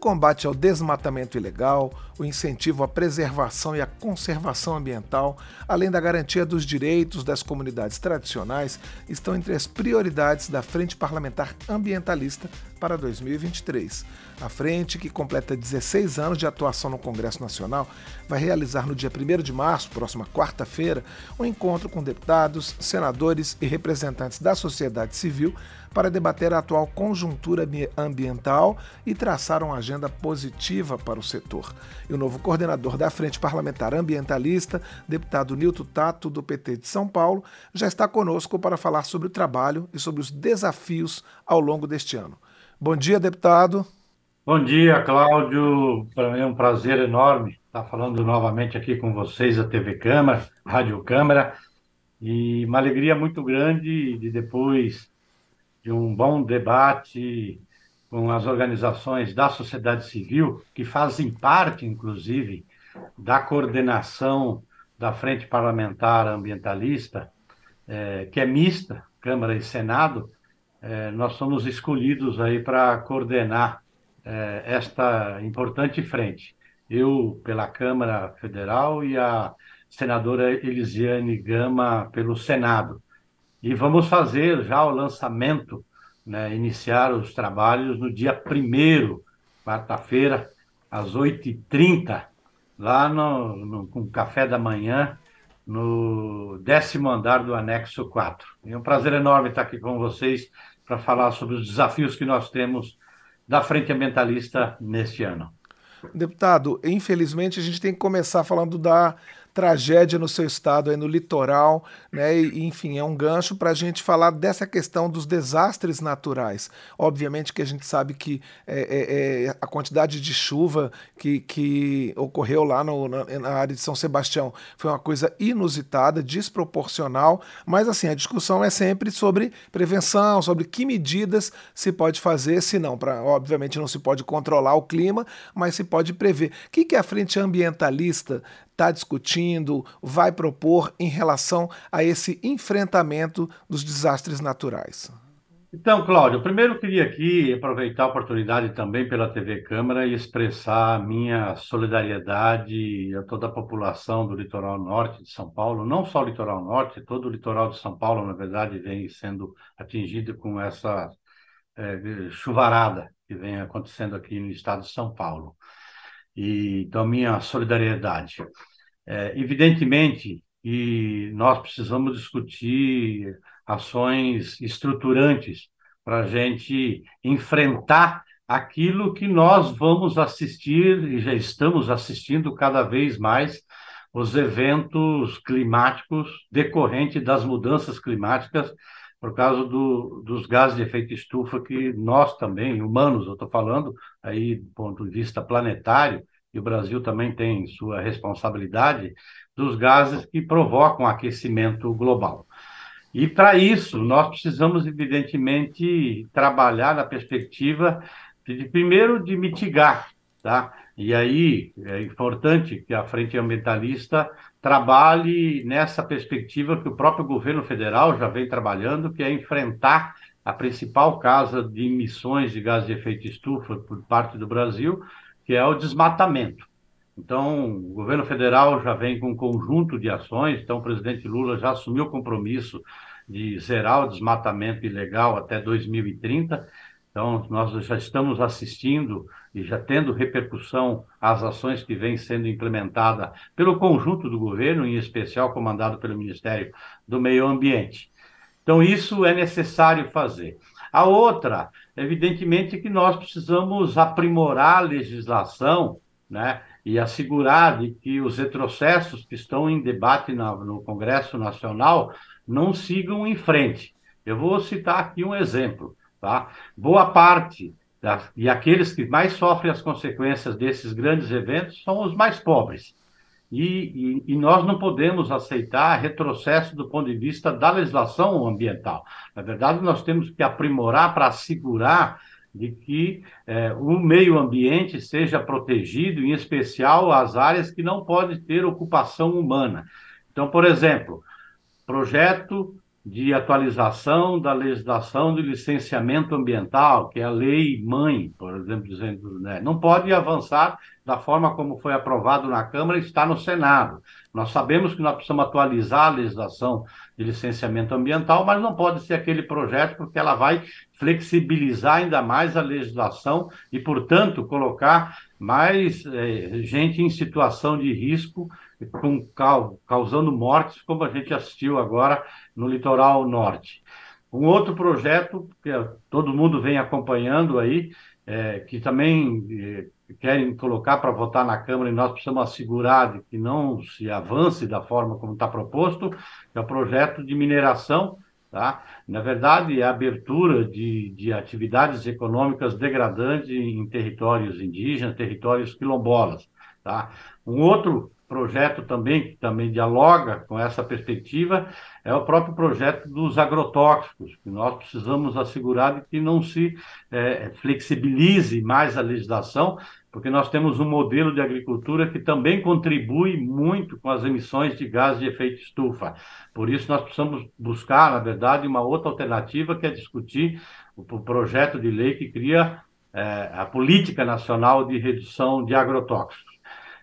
combate ao desmatamento ilegal, o incentivo à preservação e à conservação ambiental, além da garantia dos direitos das comunidades tradicionais, estão entre as prioridades da Frente Parlamentar Ambientalista para 2023. A frente, que completa 16 anos de atuação no Congresso Nacional, vai realizar no dia 1 de março, próxima quarta-feira, um encontro com deputados, senadores e representantes da sociedade civil para debater a atual conjuntura ambiental e traçar uma agenda positiva para o setor. E o novo coordenador da Frente Parlamentar Ambientalista, deputado Nilton Tato, do PT de São Paulo, já está conosco para falar sobre o trabalho e sobre os desafios ao longo deste ano. Bom dia, deputado. Bom dia, Cláudio. Para mim é um prazer enorme estar falando novamente aqui com vocês, a TV Câmara, Rádio Câmara, e uma alegria muito grande de depois de um bom debate com as organizações da sociedade civil, que fazem parte, inclusive, da coordenação da Frente Parlamentar Ambientalista, é, que é mista, Câmara e Senado, é, nós somos escolhidos aí para coordenar é, esta importante frente. Eu pela Câmara Federal e a senadora Elisiane Gama pelo Senado. E vamos fazer já o lançamento, né, iniciar os trabalhos no dia 1 quarta-feira, às 8h30, lá no, no, com café da manhã, no décimo andar do anexo 4. É um prazer enorme estar aqui com vocês para falar sobre os desafios que nós temos da Frente Ambientalista neste ano. Deputado, infelizmente a gente tem que começar falando da tragédia no seu estado, aí no litoral, né? E, enfim, é um gancho para a gente falar dessa questão dos desastres naturais. Obviamente que a gente sabe que é, é, é, a quantidade de chuva que, que ocorreu lá no, na, na, área de São Sebastião foi uma coisa inusitada, desproporcional, mas assim, a discussão é sempre sobre prevenção, sobre que medidas se pode fazer, se não, pra, obviamente não se pode controlar o clima, mas se pode prever. O que, que a frente ambientalista está discutindo, vai propor em relação a esse enfrentamento dos desastres naturais? Então, Cláudio, primeiro queria aqui aproveitar a oportunidade também pela TV Câmara e expressar a minha solidariedade a toda a população do litoral norte de São Paulo, não só o litoral norte, todo o litoral de São Paulo, na verdade, vem sendo atingido com essa é, chuvarada que vem acontecendo aqui no estado de São Paulo. E, então, minha solidariedade. É, evidentemente, e nós precisamos discutir ações estruturantes para a gente enfrentar aquilo que nós vamos assistir e já estamos assistindo cada vez mais os eventos climáticos decorrentes das mudanças climáticas por causa do, dos gases de efeito estufa que nós também, humanos, eu estou falando aí do ponto de vista planetário, e o Brasil também tem sua responsabilidade, dos gases que provocam aquecimento global. E para isso, nós precisamos, evidentemente, trabalhar na perspectiva de, primeiro, de mitigar, tá? E aí é importante que a Frente Ambientalista trabalhe nessa perspectiva que o próprio governo federal já vem trabalhando, que é enfrentar a principal causa de emissões de gases de efeito estufa por parte do Brasil, que é o desmatamento. Então, o governo federal já vem com um conjunto de ações, então o presidente Lula já assumiu o compromisso de zerar o desmatamento ilegal até 2030. Então, nós já estamos assistindo e já tendo repercussão às ações que vêm sendo implementadas pelo conjunto do governo, em especial comandado pelo Ministério do Meio Ambiente. Então, isso é necessário fazer. A outra, evidentemente, que nós precisamos aprimorar a legislação, né? E assegurar de que os retrocessos que estão em debate na, no Congresso Nacional não sigam em frente. Eu vou citar aqui um exemplo, tá? Boa parte das, e aqueles que mais sofrem as consequências desses grandes eventos são os mais pobres. E, e, e, nós não podemos aceitar retrocesso do ponto de vista da legislação ambiental. Na verdade, nós temos que aprimorar para assegurar de que é, o meio ambiente seja protegido, em especial as áreas que não podem ter ocupação humana. Então, por exemplo, projeto de atualização da legislação de licenciamento ambiental, que é a lei mãe, por exemplo, dizendo, né, não pode avançar da forma como foi aprovado na Câmara está no Senado. Nós sabemos que nós precisamos atualizar a legislação de licenciamento ambiental, mas não pode ser aquele projeto porque ela vai flexibilizar ainda mais a legislação e, portanto, colocar mais eh, gente em situação de risco com, causando mortes, como a gente assistiu agora no litoral norte. Um outro projeto que todo mundo vem acompanhando aí, é, que também é, querem colocar para votar na Câmara e nós precisamos assegurar de que não se avance da forma como está proposto, é o projeto de mineração, tá? Na verdade, é a abertura de, de atividades econômicas degradantes em territórios indígenas, territórios quilombolas, tá? Um outro projeto também, que também dialoga com essa perspectiva, é o próprio projeto dos agrotóxicos, que nós precisamos assegurar de que não se é, flexibilize mais a legislação, porque nós temos um modelo de agricultura que também contribui muito com as emissões de gás de efeito estufa. Por isso, nós precisamos buscar, na verdade, uma outra alternativa, que é discutir o projeto de lei que cria é, a Política Nacional de Redução de Agrotóxicos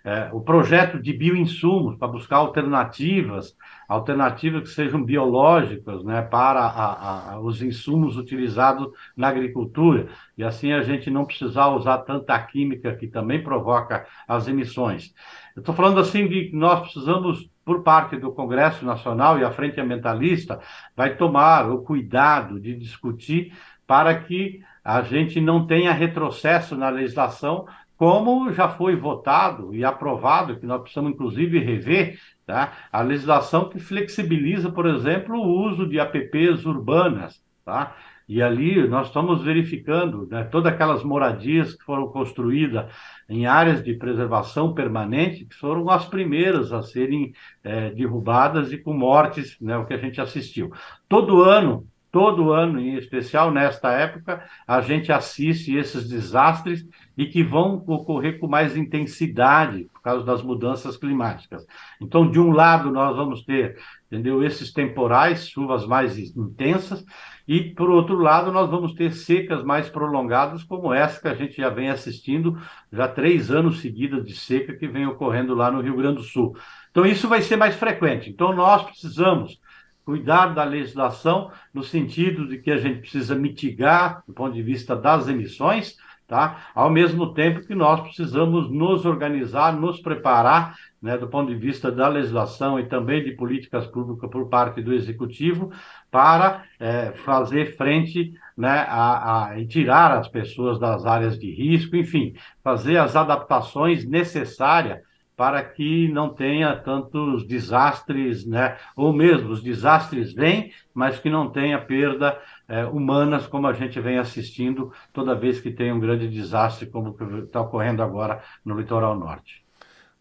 é, o projeto de bioinsumos para buscar alternativas, alternativas que sejam biológicas né, para a, a, os insumos utilizados na agricultura, e assim a gente não precisar usar tanta química que também provoca as emissões. Eu estou falando assim de que nós precisamos, por parte do Congresso Nacional e a Frente Ambientalista, vai tomar o cuidado de discutir para que a gente não tenha retrocesso na legislação, como já foi votado e aprovado, que nós precisamos inclusive rever, tá? a legislação que flexibiliza, por exemplo, o uso de APPs urbanas. Tá? E ali nós estamos verificando né, todas aquelas moradias que foram construídas em áreas de preservação permanente, que foram as primeiras a serem é, derrubadas e com mortes, né, o que a gente assistiu. Todo ano todo ano, em especial nesta época, a gente assiste esses desastres e que vão ocorrer com mais intensidade por causa das mudanças climáticas. Então, de um lado, nós vamos ter, entendeu, esses temporais, chuvas mais intensas, e por outro lado, nós vamos ter secas mais prolongadas, como essa que a gente já vem assistindo já três anos seguidos de seca que vem ocorrendo lá no Rio Grande do Sul. Então, isso vai ser mais frequente. Então, nós precisamos cuidar da legislação no sentido de que a gente precisa mitigar, do ponto de vista das emissões, tá? Ao mesmo tempo que nós precisamos nos organizar, nos preparar, né, do ponto de vista da legislação e também de políticas públicas por parte do executivo, para é, fazer frente, né, a, a, e tirar as pessoas das áreas de risco, enfim, fazer as adaptações necessárias para que não tenha tantos desastres, né? ou mesmo os desastres vêm, mas que não tenha perda é, humanas, como a gente vem assistindo toda vez que tem um grande desastre, como está ocorrendo agora no litoral norte.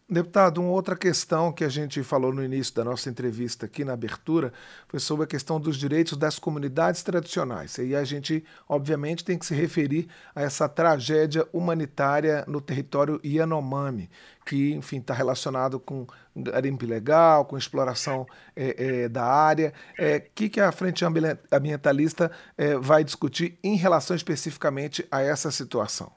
Deputado, uma outra questão que a gente falou no início da nossa entrevista aqui na abertura foi sobre a questão dos direitos das comunidades tradicionais. E a gente, obviamente, tem que se referir a essa tragédia humanitária no território Yanomami, que, enfim, está relacionado com garimpo ilegal, com exploração é, é, da área. O é, que, que a Frente Ambientalista é, vai discutir em relação especificamente a essa situação?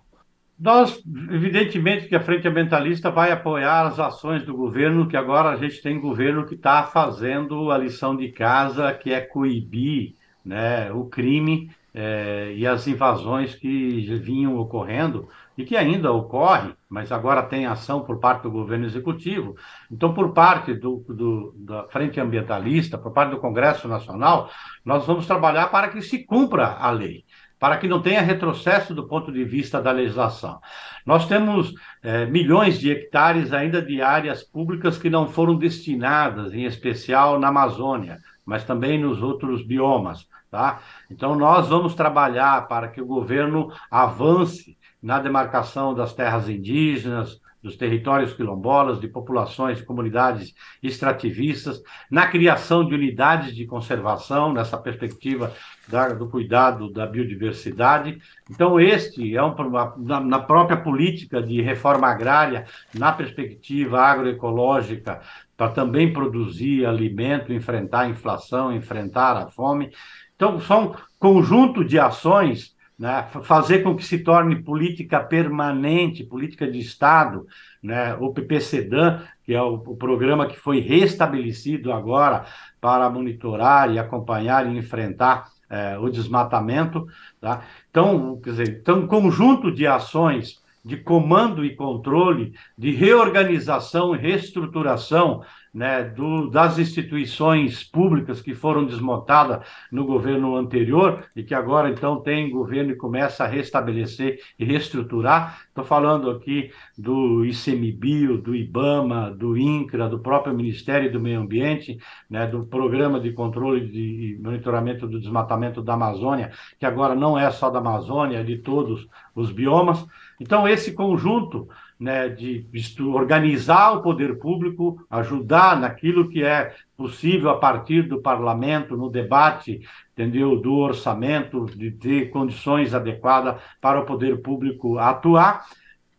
Nós, evidentemente, que a Frente Ambientalista vai apoiar as ações do governo, que agora a gente tem governo que está fazendo a lição de casa, que é coibir né, o crime é, e as invasões que vinham ocorrendo e que ainda ocorre, mas agora tem ação por parte do governo executivo. Então, por parte do, do, da Frente Ambientalista, por parte do Congresso Nacional, nós vamos trabalhar para que se cumpra a lei para que não tenha retrocesso do ponto de vista da legislação. Nós temos é, milhões de hectares ainda de áreas públicas que não foram destinadas, em especial na Amazônia, mas também nos outros biomas. Tá? Então, nós vamos trabalhar para que o governo avance na demarcação das terras indígenas, dos territórios quilombolas, de populações, de comunidades extrativistas, na criação de unidades de conservação, nessa perspectiva da, do cuidado da biodiversidade. Então, este é um, na, na própria política de reforma agrária, na perspectiva agroecológica, para também produzir alimento, enfrentar a inflação, enfrentar a fome. Então, são um conjunto de ações né, fazer com que se torne política permanente, política de Estado, né, o PPCDAN, que é o, o, programa que foi restabelecido agora para monitorar e acompanhar e enfrentar é, o desmatamento. Tá? Então, quer dizer, então, um conjunto de ações de comando e controle, de reorganização e reestruturação né, do, das instituições públicas que foram desmontadas no governo anterior e que agora então tem governo e começa a restabelecer e reestruturar. Estou falando aqui do ICMBio, do IBAMA, do INCRA, do próprio Ministério do Meio Ambiente, né, do Programa de Controle e Monitoramento do Desmatamento da Amazônia, que agora não é só da Amazônia, é de todos os biomas. Então, esse conjunto né, de organizar o poder público, ajudar naquilo que é possível a partir do parlamento, no debate, entendeu, do orçamento, de ter condições adequadas para o poder público atuar,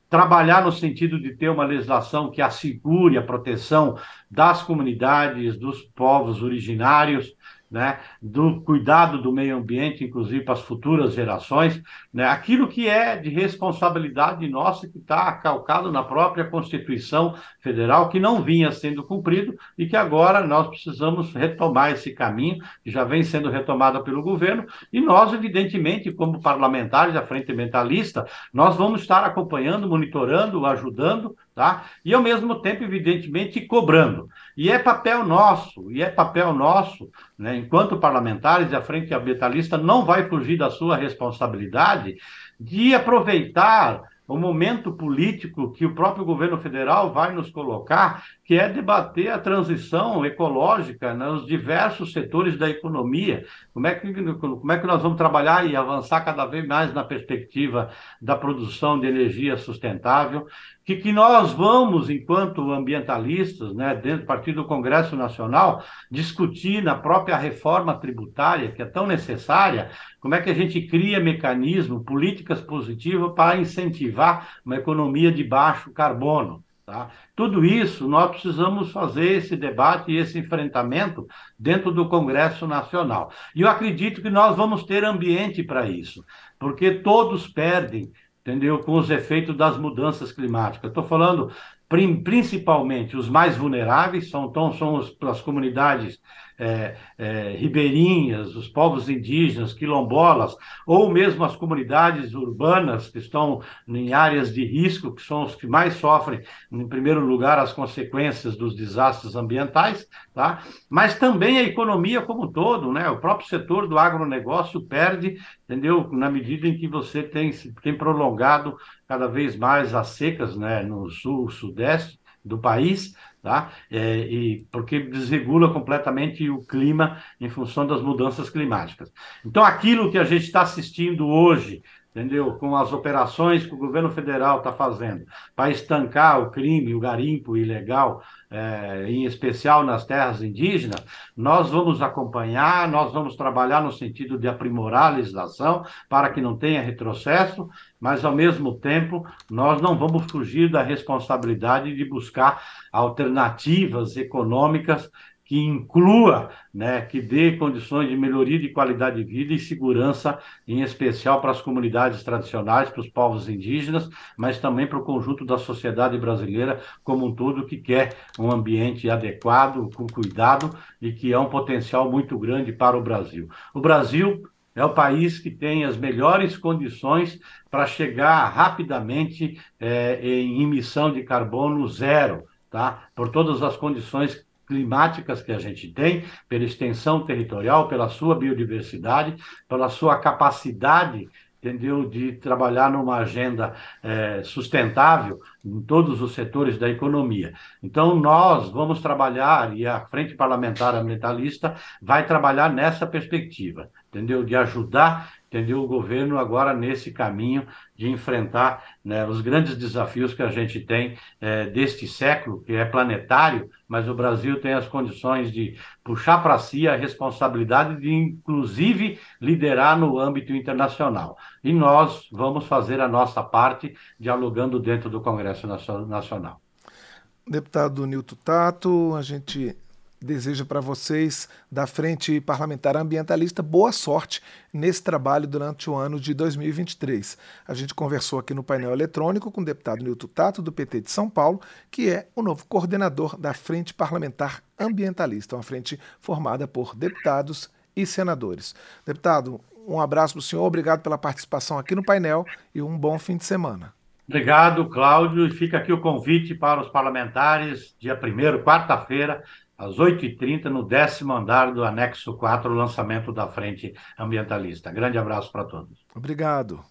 trabalhar no sentido de ter uma legislação que assegure a proteção das comunidades, dos povos originários, né, do cuidado do meio ambiente, inclusive para as futuras gerações, né, aquilo que é de responsabilidade nossa, que está calcado na própria Constituição Federal, que não vinha sendo cumprido e que agora nós precisamos retomar esse caminho, que já vem sendo retomado pelo governo, e nós, evidentemente, como parlamentares da Frente Ambientalista, nós vamos estar acompanhando, monitorando, ajudando, tá? E ao mesmo tempo, evidentemente, cobrando. E é papel nosso, e é papel nosso, né, enquanto parlamentares, a Frente Ambientalista não vai fugir da sua responsabilidade de aproveitar o momento político que o próprio governo federal vai nos colocar, que é debater a transição ecológica nos diversos setores da economia. Como é que, como é que nós vamos trabalhar e avançar cada vez mais na perspectiva da produção de energia sustentável? Que, que nós vamos, enquanto ambientalistas, né, dentro do Partido do Congresso Nacional, discutir na própria reforma tributária, que é tão necessária, como é que a gente cria mecanismo, políticas positivas para incentivar uma economia de baixo carbono. Tá? Tudo isso nós precisamos fazer esse debate e esse enfrentamento dentro do Congresso Nacional. E eu acredito que nós vamos ter ambiente para isso, porque todos perdem entendeu? Com os efeitos das mudanças climáticas. Estou falando principalmente os mais vulneráveis, são, então, são as comunidades é, é, ribeirinhas, os povos indígenas, quilombolas, ou mesmo as comunidades urbanas que estão em áreas de risco, que são os que mais sofrem, em primeiro lugar, as consequências dos desastres ambientais, tá? mas também a economia como um todo, né? o próprio setor do agronegócio perde, entendeu? Na medida em que você tem, tem prolongado cada vez mais as secas né? no sul, sudeste do país, tá? É, e porque desregula completamente o clima em função das mudanças climáticas. Então, aquilo que a gente está assistindo hoje, entendeu? Com as operações que o governo federal está fazendo para estancar o crime, o garimpo ilegal, é, em especial nas terras indígenas, nós vamos acompanhar, nós vamos trabalhar no sentido de aprimorar a legislação para que não tenha retrocesso, mas ao mesmo tempo nós não vamos fugir da responsabilidade de buscar alternativas econômicas que inclua, né, que dê condições de melhoria de qualidade de vida e segurança, em especial para as comunidades tradicionais, para os povos indígenas, mas também para o conjunto da sociedade brasileira como um todo que quer um ambiente adequado, com cuidado e que é um potencial muito grande para o Brasil. O Brasil é o país que tem as melhores condições para chegar rapidamente é, em emissão de carbono zero, tá? Por todas as condições climáticas que a gente tem, pela extensão territorial, pela sua biodiversidade, pela sua capacidade entendeu, de trabalhar numa agenda é, sustentável em todos os setores da economia. Então, nós vamos trabalhar, e a Frente Parlamentar Ambientalista vai trabalhar nessa perspectiva, entendeu, de ajudar entendeu? O governo agora nesse caminho de enfrentar né, os grandes desafios que a gente tem é, deste século, que é planetário, mas o Brasil tem as condições de puxar para si a responsabilidade de, inclusive, liderar no âmbito internacional. E nós vamos fazer a nossa parte dialogando dentro do Congresso Nacional. Deputado Nilton Tato, a gente deseja para vocês, da Frente Parlamentar Ambientalista, boa sorte nesse trabalho durante o ano de 2023. A gente conversou aqui no painel eletrônico com o deputado Nilton Tato, do PT de São Paulo, que é o novo coordenador da Frente Parlamentar Ambientalista, uma frente formada por deputados e senadores. Deputado, um abraço para o senhor, obrigado pela participação aqui no painel e um bom fim de semana. Obrigado, Cláudio. E fica aqui o convite para os parlamentares, dia 1 quarta-feira, às 8h30, no décimo andar do anexo 4, o lançamento da Frente Ambientalista. Grande abraço para todos. Obrigado.